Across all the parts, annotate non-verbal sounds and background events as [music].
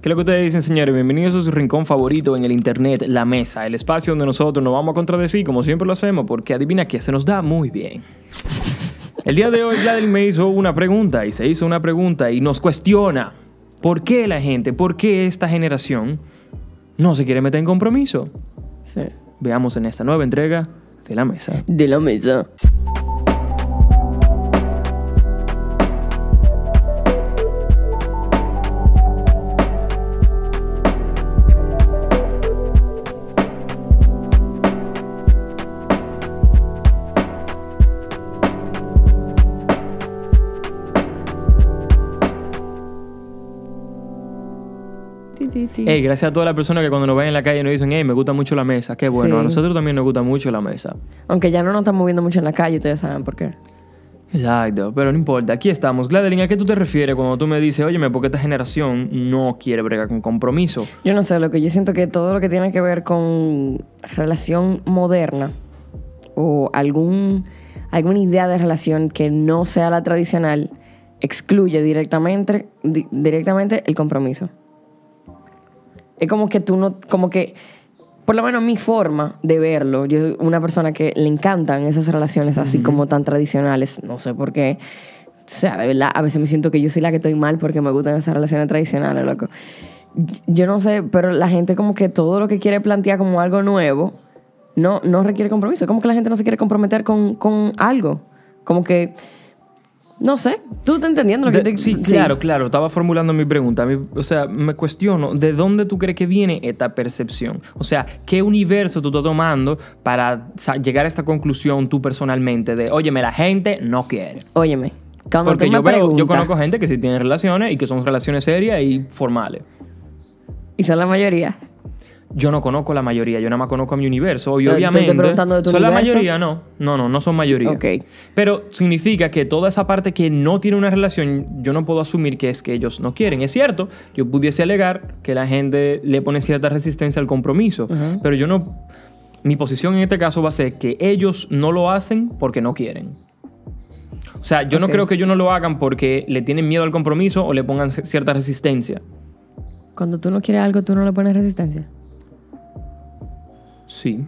¿Qué es lo que ustedes dicen, señores? Bienvenidos a su rincón favorito en el internet, la mesa, el espacio donde nosotros nos vamos a contradecir como siempre lo hacemos, porque adivina que se nos da muy bien. El día de hoy, Gladeline me hizo una pregunta y se hizo una pregunta y nos cuestiona por qué la gente, por qué esta generación no se quiere meter en compromiso. Sí. Veamos en esta nueva entrega de la mesa. De la mesa. Ti. Hey, gracias a todas las personas que cuando nos ven en la calle nos dicen, hey, me gusta mucho la mesa. Qué bueno, Sí. a nosotros también nos gusta mucho la mesa. Aunque ya no nos estamos moviendo mucho en la calle, ustedes saben por qué. Exacto, pero no importa, aquí estamos. Gladeline, ¿a qué tú te refieres cuando tú me dices, óyeme, porque esta generación no quiere bregar con compromiso? Yo no sé, lo que yo siento que todo lo que tiene que ver con relación moderna o algún, alguna idea de relación que no sea la tradicional excluye directamente, di- directamente el compromiso. Es como que tú no, como que, por lo menos mi forma de verlo, yo soy una persona que le encantan esas relaciones así como tan tradicionales, no sé por qué. O sea, de verdad, a veces me siento que yo soy la que estoy mal porque me gustan esas relaciones tradicionales, loco. Yo no sé, pero la gente como que todo lo que quiere plantear como algo nuevo no, no requiere compromiso. Como que la gente no se quiere comprometer con, con algo. Como que, no sé, tú estás entendiendo lo que De- te sí, claro, claro. Estaba formulando mi pregunta. Mi- o sea, me cuestiono, ¿de dónde tú crees que viene esta percepción? O sea, ¿qué universo tú estás tomando para llegar a esta conclusión tú personalmente de, óyeme, la gente no quiere? Óyeme, cuando Porque tú me yo, veo- yo preguntas, conozco gente que sí tiene relaciones y que son relaciones serias y formales. y son la mayoría, Yo no conozco la mayoría, yo nada más conozco a mi universo. Y Yo te estoy obviamente. preguntando de tu ¿Son la universo? mayoría? No. No, no, no son mayoría. Ok. Pero significa que toda esa parte que no tiene una relación, yo no puedo asumir que es que ellos no quieren. Es cierto, yo pudiese alegar que la gente le pone cierta resistencia al compromiso. Pero yo no. Mi posición en este caso va a ser que ellos no lo hacen porque no quieren. O sea, yo no creo que ellos no lo hagan porque le tienen miedo al compromiso o le pongan cierta resistencia. cuando tú no quieres algo, tú no le pones resistencia. Sí.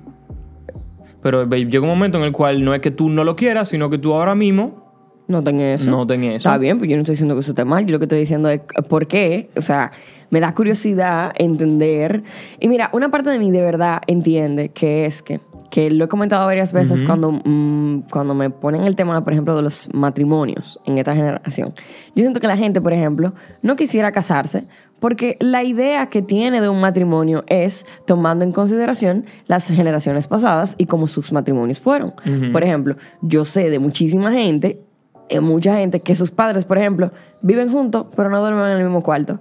Pero ve, llega un momento en el cual no es que tú no lo quieras, sino que tú ahora mismo No tenés eso. no tenés eso. Está bien, pues yo no estoy diciendo que eso esté mal. Yo lo que estoy diciendo es por qué. O sea, me da curiosidad entender. Y mira, una parte de mí de verdad entiende que es que, que lo he comentado varias veces cuando, mm, cuando me ponen el tema, por ejemplo, de los matrimonios en esta generación. Yo siento que la gente, por ejemplo, no quisiera casarse porque la idea que tiene de un matrimonio es tomando en consideración las generaciones pasadas y cómo sus matrimonios fueron. Por ejemplo, yo sé de muchísima gente eh, mucha gente que sus padres, por ejemplo, viven juntos, pero no duermen en el mismo cuarto.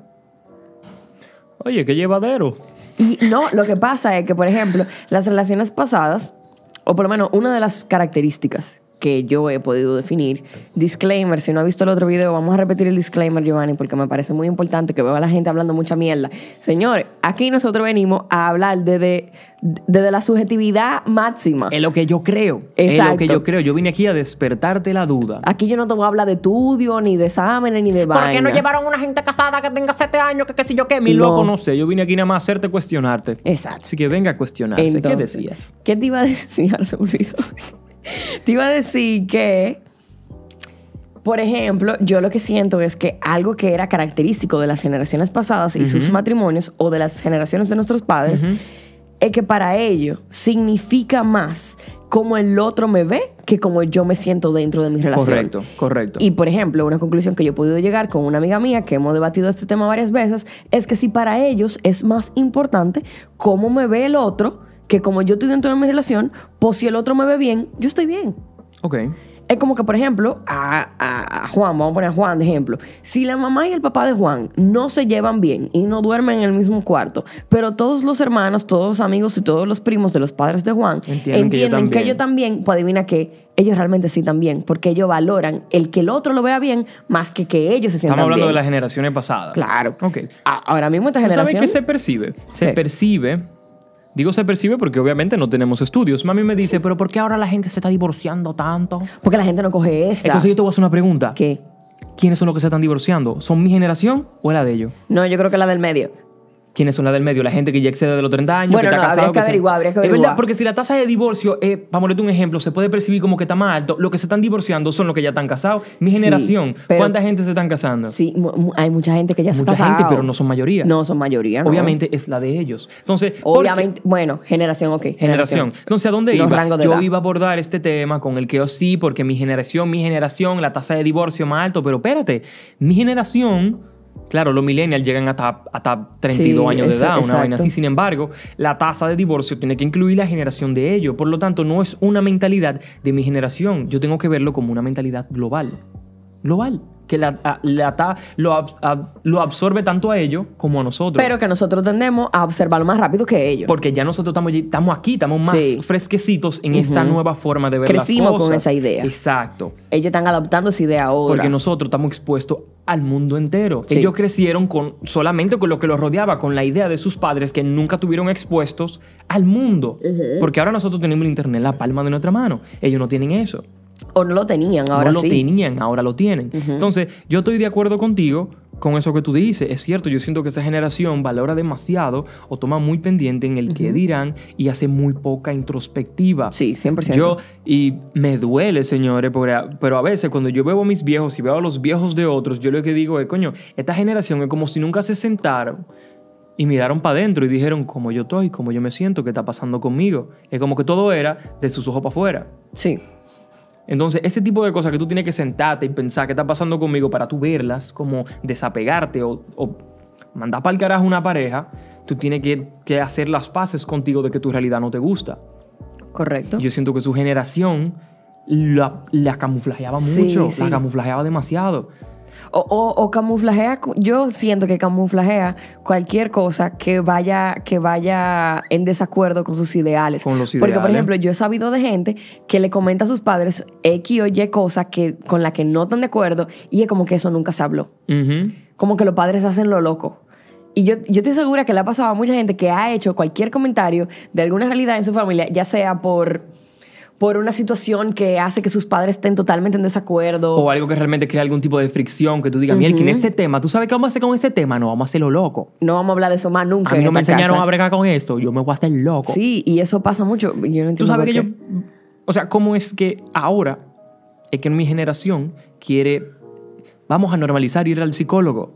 Oye, qué llevadero. Y no, lo que pasa es que, por ejemplo, las relaciones pasadas, o por lo menos una de las características que yo he podido definir, disclaimer, si no ha visto el otro video, vamos a repetir el disclaimer, Giovanni, porque me parece muy importante que veo a la gente hablando mucha mierda. Señores, aquí nosotros venimos a hablar desde, desde la subjetividad máxima. Es lo que yo creo. Es lo que yo creo. Yo vine aquí a despertarte la duda. Aquí yo no te voy a hablar de estudio, ni de exámenes, ni de ¿Por qué no vaina. llevaron a una gente casada que tenga 7 años, que qué sé yo qué? Mi No. loco no sé. Yo vine aquí nada más a hacerte cuestionarte. Exacto. Así que venga a cuestionarse. ¿Qué decías? ¿Qué te iba a [laughs] decir? Se me olvidó. [laughs] te iba a decir que, por ejemplo, yo lo que siento es que algo que era característico de las generaciones pasadas y sus matrimonios o de las generaciones de nuestros padres es que para ellos significa más cómo el otro me ve que como yo me siento dentro de mi relación. Correcto, correcto. Y por ejemplo, una conclusión que yo he podido llegar con una amiga mía que hemos debatido este tema varias veces es que si para ellos es más importante cómo me ve el otro que como yo estoy dentro de mi relación, pues si el otro me ve bien, yo estoy bien. Ok. Es como que, por ejemplo, a, a- a Juan, vamos a poner a Juan de ejemplo. Si la mamá y el papá de Juan no se llevan bien y no duermen en el mismo cuarto, pero todos los hermanos, todos los amigos y todos los primos de los padres de Juan Entienden que entienden ellos también, pues adivina que ellos realmente sí también, porque ellos valoran el que el otro lo vea bien más que que ellos se sientan Estamos hablando bien. de las generaciones pasadas. Claro. Ok. Ahora mismo esta ¿Tú ¿Sabes generación... qué se percibe? Se Sí. percibe. Digo se percibe porque obviamente no tenemos estudios. Mami me dice, pero ¿por qué ahora la gente se está divorciando tanto? Porque la gente no coge esa. Entonces yo te voy a hacer una pregunta. ¿Qué? ¿quiénes son los que se están divorciando? ¿Son mi generación o la de ellos? No, yo creo que la del medio. ¿Quiénes son las del medio? La gente que ya excede de los 30 años, Bueno, que está no, casado. habría que averiguar, habría que Es averiguar. verdad, porque si la tasa de divorcio, eh, para ponerte un ejemplo, se puede percibir como que está más alto, los que se están divorciando son los que ya están casados. Mi Sí, generación, pero- ¿cuánta gente se están casando? Sí, hay mucha gente que ya se ha Mucha gente, casado. pero no son mayoría. No son mayoría, no. Obviamente es la de ellos. Entonces. Obviamente, bueno, generación, ok. Generación. Entonces, ¿a dónde Los iba? Yo edad. iba a abordar este tema con el que yo sí, porque mi generación, mi generación, la tasa de divorcio más alto, pero espérate, mi generación, claro, los millennials llegan hasta, hasta 32 Sí, años de edad, una vaina así. Sin embargo, la tasa de divorcio tiene que incluir la generación de ellos. Por lo tanto, no es una mentalidad de mi generación. Yo tengo que verlo como una mentalidad global. Global. Que la, la ta- lo, lo absorbe tanto a ellos como a nosotros. Pero que nosotros tendemos a observarlo más rápido que ellos. Porque ya nosotros estamos, estamos aquí, estamos más Sí. fresquecitos en esta nueva forma de ver Crecimos las con cosas. esa idea. Exacto. ellos están adaptando esa idea ahora. Porque nosotros estamos expuestos al mundo entero. Sí. Ellos crecieron con, solamente con lo que los rodeaba, con la idea de sus padres que nunca tuvieron expuestos al mundo. Porque ahora nosotros tenemos el internet en la palma de nuestra mano. Ellos no tienen eso. O no lo tenían, ahora no lo tenían, ahora lo tienen. Entonces, yo estoy de acuerdo contigo con eso que tú dices. Es cierto, yo siento que esa generación valora demasiado o toma muy pendiente en el que dirán y hace muy poca introspectiva. Sí, 100%. Yo, y me duele, señores, porque pero a veces cuando yo veo a mis viejos y veo a los viejos de otros, yo lo que digo es, coño, esta generación es como si nunca se sentaron y miraron para adentro y dijeron, cómo yo estoy, cómo yo me siento, qué está pasando conmigo. Es como que todo era de sus ojos para afuera. Sí. Entonces, ese tipo de cosas que tú tienes que sentarte y pensar qué está pasando conmigo para tú verlas, como desapegarte o, o mandar para el carajo una pareja, tú tienes que, que hacer las paces contigo de que tu realidad no te gusta. Correcto. Yo siento que su generación la, la camuflajeaba Sí, mucho, sí. la camuflajeaba demasiado. O, o- o camuflajea, yo siento que camuflajea cualquier cosa que vaya, que vaya en desacuerdo con sus ideales. Con los Porque, por ideales. ejemplo, yo he sabido de gente que le comenta a sus padres X o Y cosas que, con la que no están de acuerdo y es como que eso nunca se habló. Como que los padres hacen lo loco. Y yo, yo estoy segura que le ha pasado a mucha gente que ha hecho cualquier comentario de alguna realidad en su familia, ya sea por, por una situación que hace que sus padres estén totalmente en desacuerdo. O algo que realmente crea algún tipo de fricción, que tú digas, miel, que en ese tema, ¿tú sabes qué vamos a hacer con ese tema? No, vamos a hacerlo loco. no vamos a hablar de eso más nunca. A mí en no me enseñaron casa. a bregar con esto, yo me voy a hacer loco. Sí, y eso pasa mucho. Yo no entiendo Tú sabes por que qué. yo. O sea, ¿cómo es que ahora es que mi generación quiere. Vamos a normalizar ir al psicólogo?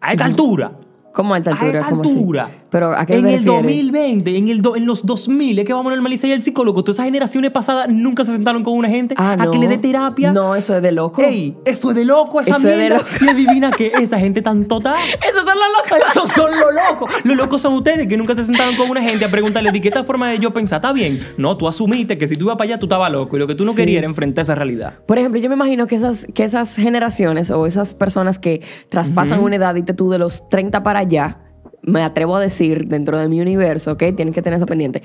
A esta altura. ¿Cómo a altura? A esta ¿Cómo así? altura. Pero ¿a qué En el refieres? 2020, en, el do- en los 2000, es que vamos a normalizar al psicólogo. Todas esas generaciones pasadas nunca se sentaron con una gente Ah, a no. que le dé terapia. No, eso es de loco. ¡Ey! Eso es de loco, esa Eso es de mierda. loco. Y adivina que esa gente tan total. [laughs] Esos son los locos. Esos son los locos. Los locos son ustedes que nunca se sentaron con una gente a preguntarle de qué forma de yo pensar. ¿Está bien? No, tú asumiste que si tú ibas para allá tú estabas loco y lo que tú no querías era enfrentar esa realidad. Por ejemplo, yo me imagino que esas, que esas generaciones o esas personas que traspasan una edad y tú de los 30 para allá, me atrevo a decir dentro de mi universo, ¿ok? Tienen que tener eso pendiente.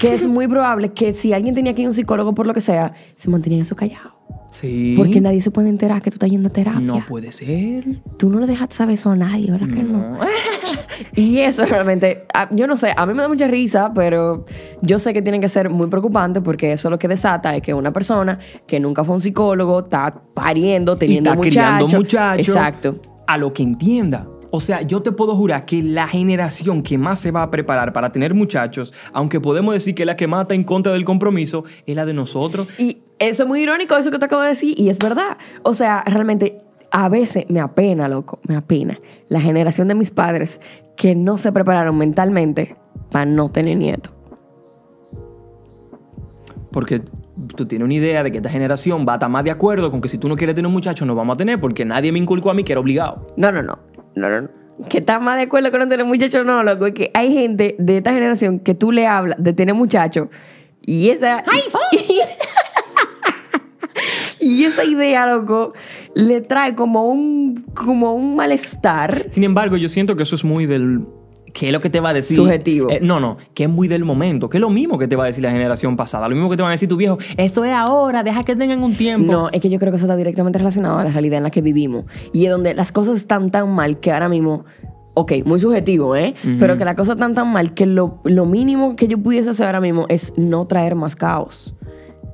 Que es muy probable que si alguien tenía que ir a un psicólogo por lo que sea, se mantenían eso callado. Sí. Porque nadie se puede enterar que tú estás yendo a terapia. No puede ser. Tú no le dejas saber eso a nadie, ¿verdad que no? [laughs] y eso realmente, ah, yo no sé, a mí me da mucha risa, pero yo sé que tiene que ser muy preocupante porque eso lo que desata es que una persona que nunca fue un psicólogo está pariendo, Y teniendo está criando muchachos. muchachos. Exacto. A lo que entienda. O sea, yo te puedo jurar que la generación que más se va a preparar para tener muchachos, aunque podemos decir que la que mata en contra del compromiso, es la de nosotros. Y eso es muy irónico, eso que te acabo de decir, y es verdad. O sea, realmente, a veces me apena, loco, me apena la generación de mis padres que no se prepararon mentalmente para no tener nietos. Porque tú tienes una idea de que esta generación va a estar más de acuerdo con que si tú no quieres tener un muchacho, no vamos a tener, porque nadie me inculcó a mí que era obligado. No, no, no. No, no, no. Que está más de acuerdo con no tener muchachos, no, loco. Es que hay gente de esta generación que tú le hablas de tener muchachos y esa. [laughs] y esa idea, loco, le trae como un, como un malestar. Sin embargo, yo siento que eso es muy del... ¿Qué es lo que te va a decir? Subjetivo. Eh, no, no, que es muy del momento, que es lo mismo que te va a decir la generación pasada, lo mismo que te van a decir tu viejo, esto es ahora, deja que tengan un tiempo. No, es que yo creo que eso está directamente relacionado a la realidad en la que vivimos. Y es donde las cosas están tan mal que ahora mismo. Ok, muy subjetivo, ¿eh? Pero que las cosas están tan mal que lo, lo mínimo que yo pudiese hacer ahora mismo es no traer más caos.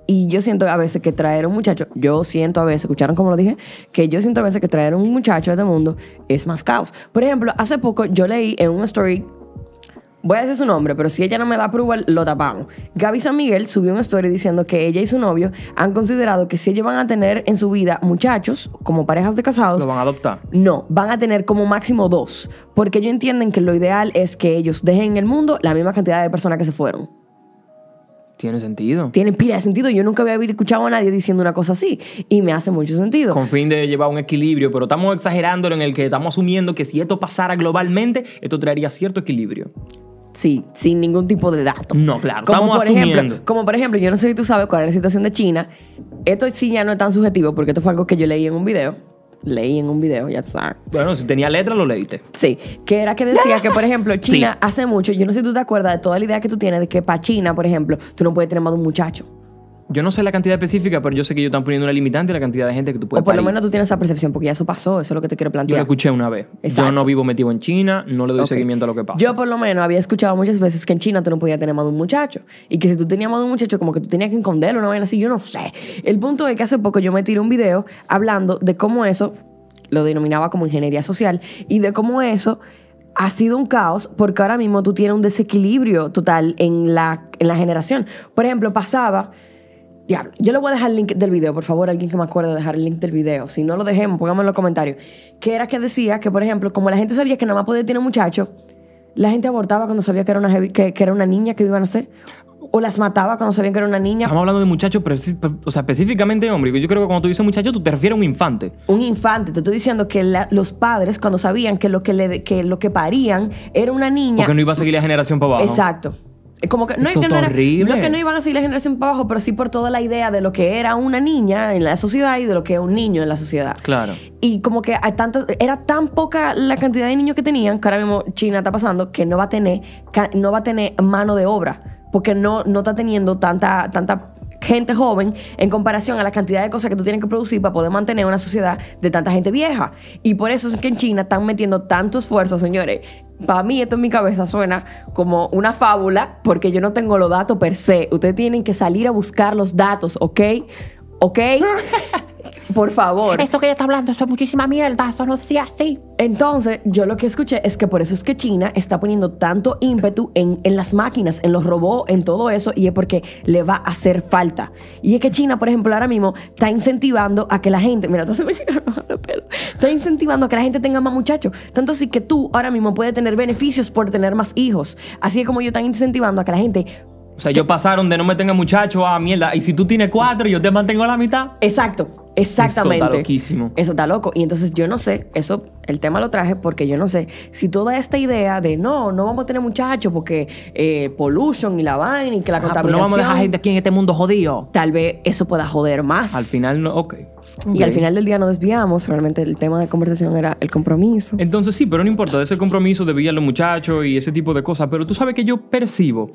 Y yo siento a veces que traer un muchacho, yo siento a veces, escucharon como lo dije, que yo siento a veces que traer un muchacho a este mundo es más caos. Por ejemplo, hace poco yo leí en una story Voy a decir su nombre, pero si ella no me da approval, lo tapamos. Gaby San Miguel subió una story diciendo que ella y su novio han considerado que si ellos van a tener en su vida muchachos, como parejas de casados, Lo van a adoptar. no, van a tener como máximo dos. Porque ellos entienden que lo ideal es que ellos dejen en el mundo la misma cantidad de personas que se fueron. Tiene sentido. Tiene pila de sentido. Yo nunca había escuchado a nadie diciendo una cosa así. Y me hace mucho sentido. Con fin de llevar un equilibrio, pero estamos exagerándolo en el que estamos asumiendo que si esto pasara globalmente, esto traería cierto equilibrio. Sí, sin ningún tipo de dato. No, claro, Como estamos por asumiendo. ejemplo, como por ejemplo, yo no sé si tú sabes cuál es la situación de China. Esto sí ya no es tan subjetivo porque esto fue algo que yo leí en un video. Leí en un video, ya sabes. Bueno, si tenía letra, lo leíste. Sí, que era que decía que, por ejemplo, [laughs] China hace mucho, yo no sé si tú te acuerdas de toda la idea que tú tienes de que para China, por ejemplo, tú no puedes tener más de un muchacho. Yo no sé la cantidad específica, pero yo sé que ellos están poniendo una limitante a la cantidad de gente que tú puedes o por lo menos tú tienes esa percepción, porque ya eso pasó, eso es lo que te quiero Yo lo plantear. escuché una vez. Exacto. Yo no vivo metido en China, no le doy seguimiento a lo que pasa. Yo por lo menos había escuchado muchas veces que en China tú no podías tener más de un muchacho. Y que si tú tenías más de un muchacho, como que tú tenías que esconderlo, una vaina así, yo no sé. El punto es que hace poco yo me tiré un video hablando de cómo eso, lo denominaba como ingeniería social, y de cómo eso ha sido un caos porque ahora mismo tú tienes un desequilibrio total en la, en la generación. Por ejemplo, pasaba... Diablo, yo le voy a dejar el link del video, por favor, alguien que me acuerde de dejar el link del video. Si no lo dejemos, pónganme en los comentarios. Que era que decía que, por ejemplo, como la gente sabía que nada más podía tener muchacho, la gente abortaba cuando sabía que era una, heavy- que, que era una niña que iban a hacer. O las mataba cuando sabían que era una niña. Estamos hablando de muchachos, o sea, específicamente hombre. Yo creo que cuando tú dices muchacho, tú te refieres a un infante. Un infante. Te estoy diciendo que la- los padres, cuando sabían que lo que, le, que lo que parían era una niña. Porque no iba a seguir la generación para abajo. Exacto. Es Como que no, es que no, era- es que no iban a seguir la generación para abajo, pero sí por toda la idea de lo que era una niña en la sociedad y de lo que es un niño en la sociedad. Claro. Y como que hay tantas, era tan poca la cantidad de niños que tenían, que ahora mismo China está pasando, que no va a tener, no va a tener mano de obra, porque no, no está teniendo tanta, tanta gente joven en comparación a la cantidad de cosas que tú tienes que producir para poder mantener una sociedad de tanta gente vieja. Y por eso es que en China están metiendo tanto esfuerzo, señores. Para mí esto en mi cabeza suena como una fábula, porque yo no tengo los datos per se. Ustedes tienen que salir a buscar los datos, ¿ok? ¿Ok? [laughs] Por favor. Esto que ella está hablando, eso es muchísima mierda, eso no decía así. Entonces, yo lo que escuché es que por eso es que China está poniendo tanto ímpetu en, en las máquinas, en los robots, en todo eso, y es porque le va a hacer falta. Y es que China, por ejemplo, ahora mismo está incentivando a que la gente, mira, se me [laughs] hicieron los pelos. está incentivando a que la gente tenga más muchachos. Tanto así que tú ahora mismo puedes tener beneficios por tener más hijos. Así es como ellos están incentivando a que la gente O sea, ellos pasaron de no me tenga muchacho a mierda. Y si tú tienes cuatro, yo te mantengo la mitad. Exacto, exactamente. Eso está loquísimo. Eso está loco. Y entonces yo no sé, eso, el tema lo traje porque yo no sé si toda esta idea de no, no vamos a tener muchachos porque eh, pollution y la vaina y que la pues contaminación. no vamos a dejar gente aquí en este mundo jodido. Tal vez eso pueda joder más. Al final, no. Ok. Y al final del día nos desviamos. Realmente el tema de conversación era el compromiso. Entonces sí, pero no importa, ese compromiso de a los muchachos y ese tipo de cosas, pero tú sabes que yo percibo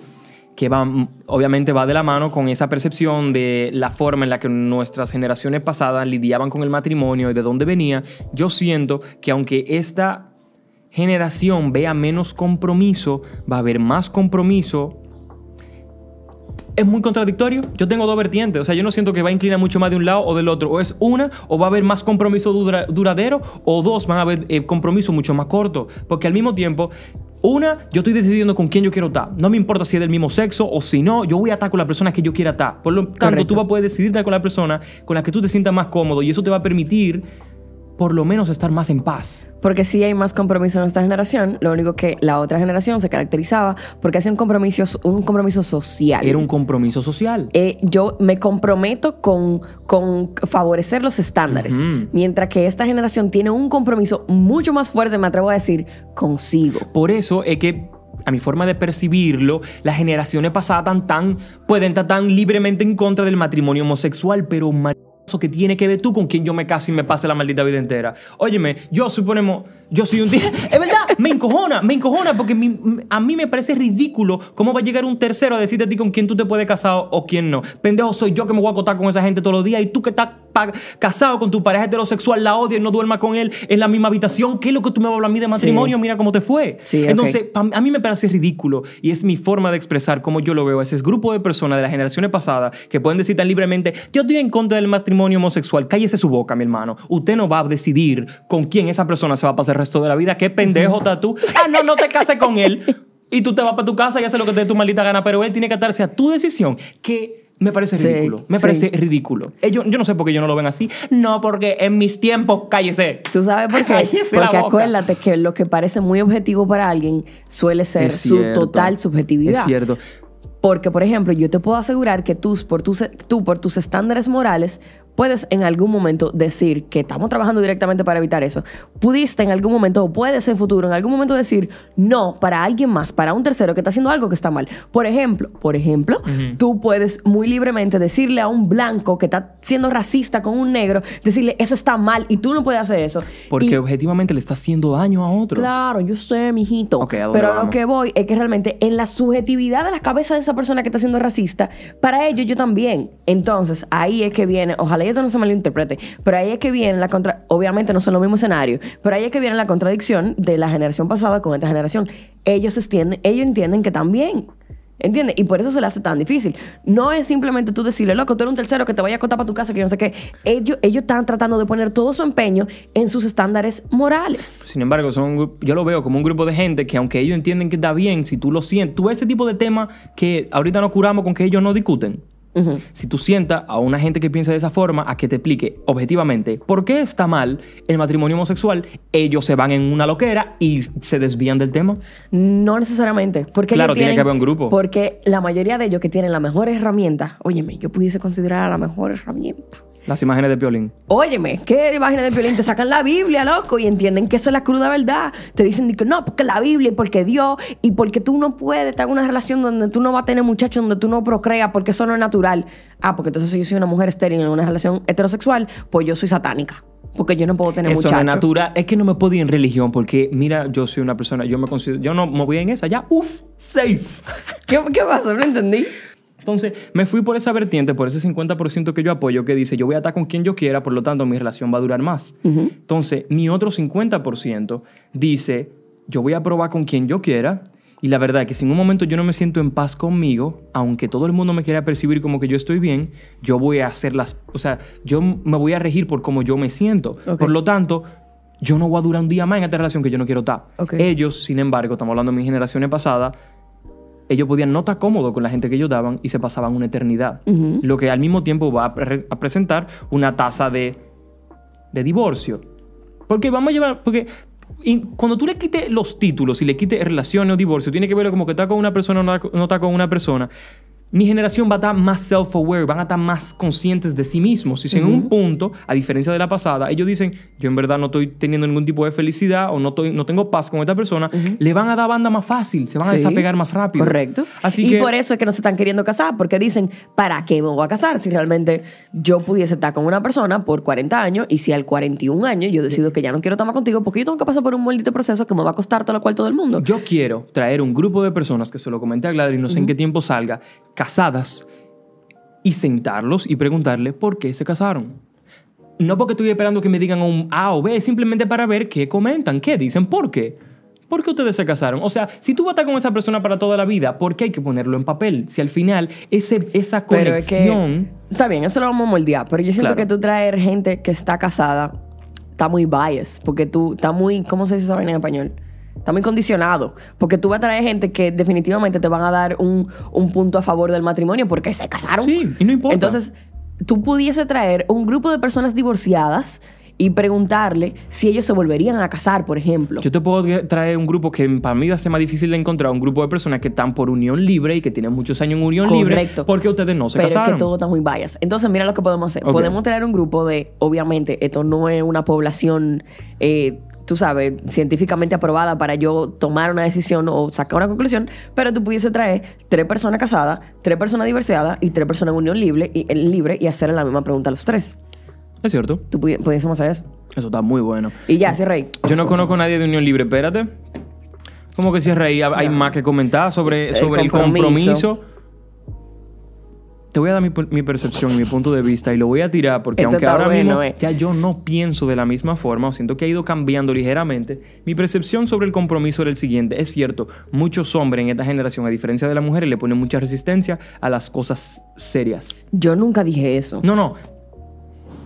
que va, mm, obviamente va de la mano con esa percepción de la forma en la que nuestras generaciones pasadas lidiaban con el matrimonio y de dónde venía. Yo siento que aunque esta generación vea menos compromiso, va a haber más compromiso es muy contradictorio. Yo tengo dos vertientes. O sea, yo no siento que va a inclinar mucho más de un lado o del otro. O es una, o va a haber más compromiso dura- duradero, o dos, van a haber eh, compromiso mucho más corto. Porque al mismo tiempo, una, yo estoy decidiendo con quién yo quiero estar. No me importa si es del mismo sexo o si no, yo voy a estar con la persona que yo quiera estar. Por lo tanto, Correcto. tú vas a poder decidir estar con la persona con la que tú te sientas más cómodo y eso te va a permitir, por lo menos, estar más en paz. Porque sí hay más compromiso en esta generación. Lo único que la otra generación se caracterizaba porque hacía un compromiso, un compromiso social. Era un compromiso social. eh, yo me comprometo con, con favorecer los estándares. Mientras que esta generación tiene un compromiso mucho más fuerte, me atrevo a decir, consigo. Por eso es que, a mi forma de percibirlo, las generaciones pasadas tan, tan, pueden estar tan libremente en contra del matrimonio homosexual, pero que tiene que ver tú con quien yo me case y me pase la maldita vida entera. Óyeme, yo suponemos, yo soy un tío. [laughs] ¡Es verdad! Me encojona, me encojona porque mi- a mí me parece ridículo cómo va a llegar un tercero a decirte a ti con quién tú te puedes casar o quién no. Pendejo soy yo que me voy a acotar con esa gente todos los días y tú que estás casado con tu pareja heterosexual, la odias y no duermas con él en la misma habitación. ¿Qué es lo que tú me vas a hablar a mí de matrimonio? Mira cómo te fue. Sí. Entonces, a mí me parece ridículo y es mi forma de expresar cómo yo lo veo. Ese es grupo de personas de las generaciones pasadas que pueden decir tan libremente, yo estoy en contra del matrimonio homosexual. Cállese su boca, mi hermano. Usted no va a decidir con quién esa persona se va a pasar el resto de la vida. ¿Qué pendejo tú? Ah, no, no te cases con él. Y tú te vas para tu casa y haces lo que te dé tu maldita gana, pero él tiene que atarse a tu decisión, que me parece Sí, ridículo. Me sí. parece ridículo. Ellos, yo no sé por qué ellos no lo ven así. No, porque en mis tiempos, cállese. ¿Tú sabes por qué? Cállese Porque acuérdate que lo que parece muy objetivo para alguien suele ser su total subjetividad. Es cierto. Porque, por ejemplo, yo te puedo asegurar que tú por, tus, tú, por tus estándares morales, puedes en algún momento decir que estamos trabajando directamente para evitar eso. Pudiste en algún momento, o puedes en futuro, en algún momento decir no para alguien más, para un tercero que está haciendo algo que está mal. Por ejemplo, por ejemplo, tú puedes muy libremente decirle a un blanco que está siendo racista con un negro, decirle eso está mal y tú no puedes hacer eso. Porque Y- objetivamente le está haciendo daño a otro. Claro, yo sé, mijito. Ok, ¿a dónde Pero a lo vamos? que voy es que realmente en la subjetividad de la cabeza de esa persona que está siendo racista, para ellos yo también. Entonces, ahí es que viene, ojalá eso no se malinterprete, pero ahí es que viene la contra, obviamente no son los mismos escenarios, pero ahí es que viene la contradicción de la generación pasada con esta generación. Ellos entienden, ellos entienden que también. ¿Entiendes? Y por eso se le hace tan difícil. No es simplemente tú decirle, loco, tú eres un tercero que te vaya a contar para tu casa, que no sé qué. Ellos, ellos están tratando de poner todo su empeño en sus estándares morales. Sin embargo, son un yo lo veo como un grupo de gente que aunque ellos entienden que está bien, si tú lo sientes, tú ese tipo de temas que ahorita nos curamos con que ellos no discuten. Si tú sientas a una gente que piensa de esa forma a que te explique objetivamente por qué está mal el matrimonio homosexual, ellos se van en una loquera y se desvían del tema. No necesariamente. Porque Claro, ellos tiene tienen- que haber un grupo. Porque la mayoría de ellos que tienen la mejor herramienta, óyeme, yo pudiese considerar la mejor herramienta. Las imágenes de Piolín. Óyeme, ¿qué imágenes de violín? Te sacan la Biblia, loco, y entienden que eso es la cruda verdad. Te dicen que no, porque la Biblia y porque Dios y porque tú no puedes estar en una relación donde tú no vas a tener muchachos, donde tú no procreas, porque eso no es natural. Ah, porque entonces si yo soy una mujer estéril en una relación heterosexual, pues yo soy satánica. Porque yo no puedo tener Eso no muchachos. es natural. Es que no me puedo ir en religión porque, mira, yo soy una persona, yo me considero, yo no me voy en esa, ya, uff, safe. ¿Qué, ¿Qué pasó? No entendí. Entonces, me fui por esa vertiente, por ese 50% que yo apoyo, que dice, yo voy a estar con quien yo quiera, por lo tanto, mi relación va a durar más. Entonces, mi otro 50% dice, yo voy a probar con quien yo quiera, y la verdad es que si en un momento yo no me siento en paz conmigo, aunque todo el mundo me quiera percibir como que yo estoy bien, yo voy a hacer las, o sea, yo me voy a regir por cómo yo me siento. Ok. Por lo tanto, yo no voy a durar un día más en esta relación que yo no quiero estar. Ok. Ellos, sin embargo, estamos hablando de mis generaciones pasadas, ellos podían no estar cómodos con la gente que ellos daban y se pasaban una eternidad. Lo que al mismo tiempo va a, pre- a presentar una tasa de, de divorcio. Porque vamos a llevar. Porque y cuando tú le quites los títulos y le quites relaciones o divorcio, tiene que verlo como que está con una persona o no está con una persona. Mi generación va a estar más self-aware, van a estar más conscientes de sí mismos. Y si en un punto, a diferencia de la pasada, ellos dicen, yo en verdad no estoy teniendo ningún tipo de felicidad o no, estoy, no tengo paz con esta persona, le van a dar banda más fácil, se van a desapegar más rápido. Correcto. Así y que, por eso es que no se están queriendo casar, porque dicen, ¿para qué me voy a casar si realmente yo pudiese estar con una persona por 40 años y si al 41 años yo decido que ya no quiero estar más contigo porque yo tengo que pasar por un maldito proceso que me va a costar todo lo cual todo el mundo? Yo quiero traer un grupo de personas, que se lo comenté a Gladys, no sé en qué tiempo salga, casadas, y sentarlos y preguntarle por qué se casaron. No porque estoy esperando que me digan un A o B, simplemente para ver qué comentan, qué dicen, por qué. ¿Por qué ustedes se casaron? O sea, si tú vas a estar con esa persona para toda la vida, ¿por qué hay que ponerlo en papel? Si al final ese, esa Pero es que- conexión... Está bien, eso lo vamos a moldear, pero yo siento Claro. que tú traer gente que está casada está muy biased, porque tú está muy, ¿cómo se dice esa vaina en español? Está muy condicionado, porque tú vas a traer gente que definitivamente te van a dar un, un punto a favor del matrimonio porque se casaron. Sí, y no importa. Entonces, tú pudiese traer un grupo de personas divorciadas y preguntarle si ellos se volverían a casar, por ejemplo. Yo te puedo traer un grupo que para mí va a ser más difícil de encontrar, un grupo de personas que están por unión libre y que tienen muchos años en unión libre Correcto. porque ustedes no se pero casaron. es que todo está muy bias. Entonces, mira lo que podemos hacer. Podemos traer un grupo de, obviamente, esto no es una población, eh, tú sabes, científicamente aprobada para yo tomar una decisión o sacar una conclusión, pero tú pudiese traer tres personas casadas, tres personas divorciadas y tres personas en unión libre y, libre y hacerle la misma pregunta a los tres. Es cierto. Tú pudi- pudiésemos hacer eso. Eso está muy bueno. Y ya, sí, Rey. Yo no conozco a nadie de unión libre. Espérate. Como que cierra ahí, hay más que comentar sobre, El sobre el compromiso. compromiso. Te voy a dar mi, mi percepción, mi punto de vista y lo voy a tirar porque Esto aunque ahora bueno, mismo eh. ya yo no pienso de la misma forma o siento que ha ido cambiando ligeramente, mi percepción sobre el compromiso era el siguiente. Es cierto, muchos hombres en esta generación, a diferencia de las mujeres, le ponen mucha resistencia a las cosas serias. Yo nunca dije eso. No, no.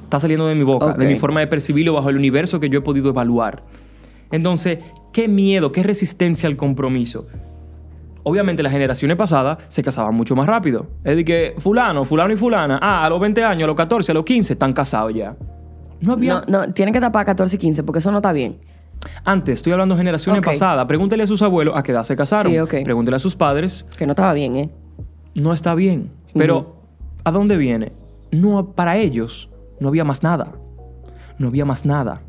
Está saliendo de mi boca, de mi forma de percibirlo bajo el universo que yo he podido evaluar. Entonces, ¿qué miedo, qué resistencia al compromiso? Obviamente las generaciones pasadas se casaban mucho más rápido. Es de que fulano, fulano y fulana, ah, a los 20 años, a los 14, a los 15, están casados ya. No había... No, no, tienen que tapar 14 y 15 porque eso no está bien. Antes, estoy hablando de generaciones pasadas. Pregúntele a sus abuelos a qué edad se casaron. Sí, ok. Pregúntele a sus padres Que no estaba bien, ¿eh? no está bien. Pero, ¿a dónde viene? No, para ellos no había más nada. No había más nada.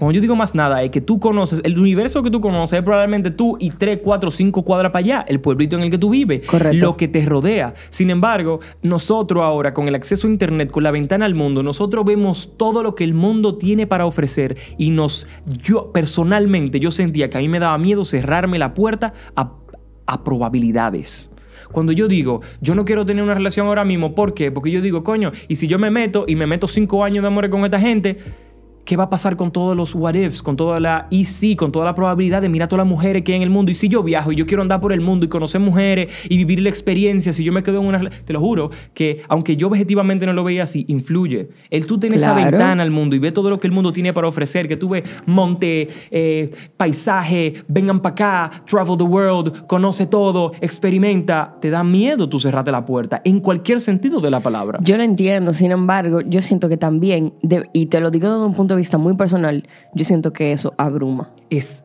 Cuando yo digo más nada, es que tú conoces, el universo que tú conoces es probablemente tú y tres, cuatro, cinco cuadras para allá, el pueblito en el que tú vives, Correcto. lo que te rodea. Sin embargo, nosotros ahora, con el acceso a Internet, con la ventana al mundo, nosotros vemos todo lo que el mundo tiene para ofrecer y nos, yo personalmente, yo sentía que a mí me daba miedo cerrarme la puerta a, a probabilidades. Cuando yo digo, yo no quiero tener una relación ahora mismo, ¿por qué? Porque yo digo, coño, y si yo me meto y me meto cinco años de amor con esta gente, ¿qué va a pasar con todos los what ifs, con toda la y sí, con toda la probabilidad de mirar a todas las mujeres que hay en el mundo? Y si yo viajo y yo quiero andar por el mundo y conocer mujeres y vivir la experiencia, si yo me quedo en una... Te lo juro, que aunque yo objetivamente no lo veía así, influye. El tú tener esa Claro. ventana al mundo y ver todo lo que el mundo tiene para ofrecer, que tú ves monte, eh, paisaje, vengan para acá, travel the world, conoce todo, experimenta, te da miedo tú cerrarte la puerta, en cualquier sentido de la palabra. Yo lo entiendo, sin embargo, yo siento que también, de- y te lo digo desde un punto de vista muy personal, yo siento que eso abruma. Es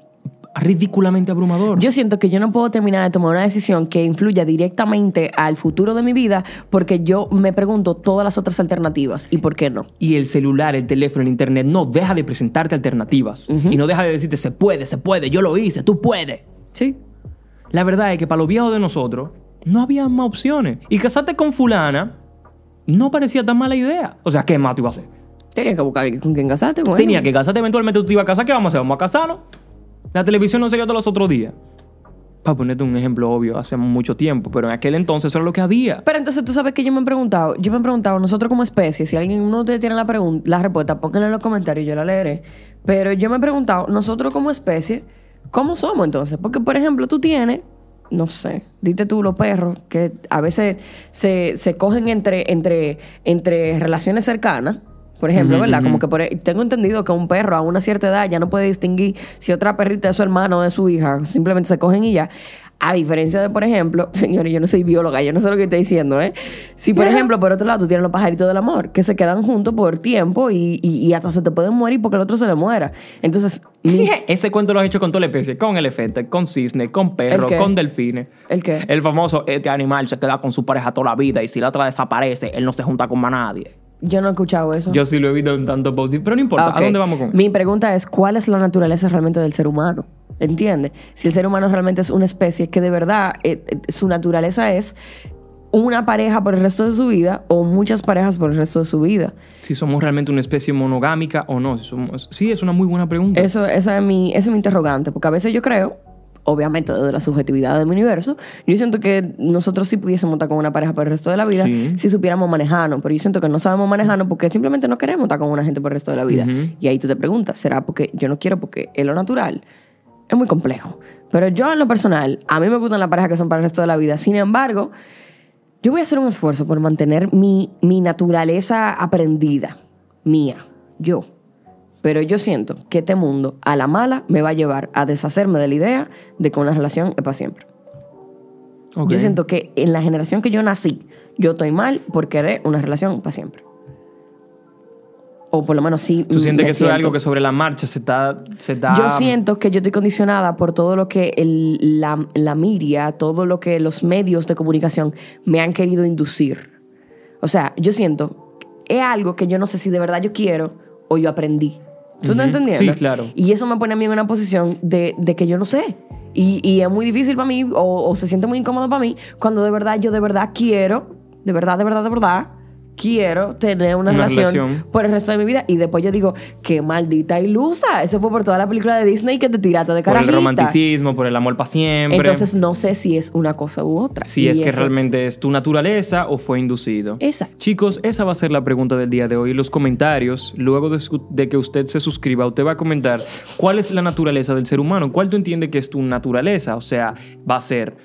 ridículamente abrumador. Yo siento que yo no puedo terminar de tomar una decisión que influya directamente al futuro de mi vida porque yo me pregunto todas las otras alternativas y por qué no. Y el celular, el teléfono, el internet no deja de presentarte alternativas. Y no deja de decirte, se puede, se puede, yo lo hice, tú puedes. Sí. La verdad es que para los viejos de nosotros no había más opciones. Y casarte con fulana no parecía tan mala idea. O sea, ¿qué más tú ibas a hacer? Tenía que buscar con quién casarte. Bueno. Tenía que casarte, eventualmente tú te ibas a casar. ¿Qué vamos a hacer? Vamos a casarnos. La televisión no sería todos los otros días. Para ponerte un ejemplo obvio, hace mucho tiempo, pero en aquel entonces eso era lo que había. Pero entonces tú sabes que yo me he preguntado, yo me he preguntado, nosotros como especie, si alguien de ustedes tiene la pregunta, la respuesta, pónganla en los comentarios, yo la leeré. Pero yo me he preguntado, nosotros como especie, ¿cómo somos entonces? Porque, por ejemplo, tú tienes, no sé, dite tú los perros, que a veces se, se cogen entre, entre, entre relaciones cercanas. Por ejemplo, ¿verdad? Como que por, e, tengo entendido que un perro a una cierta edad ya no puede distinguir si otra perrita es su hermano o de su hija. Simplemente se cogen y ya. A diferencia de, por ejemplo, [laughs] señores, yo no soy bióloga, yo no sé lo que estoy diciendo, ¿eh? Si, por ejemplo, por otro lado, tú tienes los pajaritos del amor, que se quedan juntos por tiempo y, y- y hasta se te pueden morir porque el otro se le muera. Entonces, [laughs] mi- Ese cuento lo has hecho con toda la especie, con elefantes, con cisnes, con perros, ¿El qué? con delfines. ¿El qué? El famoso, este animal se queda con su pareja toda la vida y si la otra desaparece, él no se junta con más nadie. Yo no he escuchado eso. Yo sí lo he visto en tantos posts, pero no importa. ¿A dónde vamos con eso? Mi pregunta es, ¿cuál es la naturaleza realmente del ser humano? ¿Entiendes? Si el ser humano realmente es una especie que de verdad eh, eh, su naturaleza es una pareja por el resto de su vida o muchas parejas por el resto de su vida. Si somos realmente una especie monogámica o no. Si somos- sí, es una muy buena pregunta. Eso, eso es mi, ese es mi interrogante, porque a veces yo creo, obviamente desde la subjetividad de mi universo, yo siento que nosotros sí pudiésemos estar con una pareja por el resto de la vida Sí. si supiéramos manejarnos, pero yo siento que no sabemos manejarnos porque simplemente no queremos estar con una gente por el resto de la vida. Y ahí tú te preguntas, ¿será porque yo no quiero porque es lo natural? Es muy complejo. Pero yo en lo personal, a mí me gustan las parejas que son para el resto de la vida. Sin embargo, yo voy a hacer un esfuerzo por mantener mi, mi naturaleza aprendida, mía, yo. Pero yo siento que este mundo, a la mala, me va a llevar a deshacerme de la idea de que una relación es para siempre. Ok. Yo siento que en la generación que yo nací, yo estoy mal por querer una relación para siempre. O por lo menos así. ¿Tú sientes que eso es algo que sobre la marcha se está... Se está Yo siento que yo estoy condicionada por todo lo que el- la, la media, todo lo que los medios de comunicación me han querido inducir. O sea, yo siento es algo que yo no sé si de verdad yo quiero o yo aprendí. ¿Tú Ujú. estás entendiendo? Sí, claro. Y eso me pone a mí en una posición de, de que yo no sé. Y, y es muy difícil para mí o, o se siente muy incómodo para mí cuando de verdad yo de verdad quiero, de verdad, de verdad, de verdad, quiero tener una, Una relación, relación. por el resto de mi vida. Y después yo digo, qué maldita ilusa. Eso fue por toda la película de Disney que te tiraste de Por el carajita. romanticismo, por el amor para siempre. Entonces no sé si es una cosa u otra. si Y es que realmente es tu naturaleza o fue inducido. Exacto. Chicos, esa va a ser la pregunta del día de hoy. Los comentarios, luego de, de que usted se suscriba, usted va a comentar cuál es la naturaleza del ser humano, cuál tú entiendes que es tu naturaleza. O sea, va a ser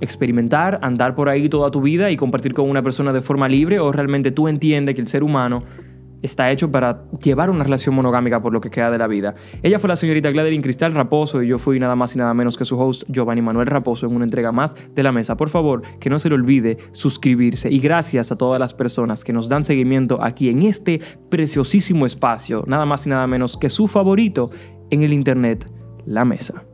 experimentar, andar por ahí toda tu vida y compartir con una persona de forma libre o realmente tú entiendes que el ser humano está hecho para llevar una relación monogámica por lo que queda de la vida. Ella fue la señorita Gladeline Cristal Raposo y yo fui nada más y nada menos que su host Giovanni Manuel Raposo en una entrega más de la mesa. Por favor, que no se le olvide suscribirse y gracias a todas las personas que nos dan seguimiento aquí en este preciosísimo espacio, nada más y nada menos que su favorito en el internet, la mesa.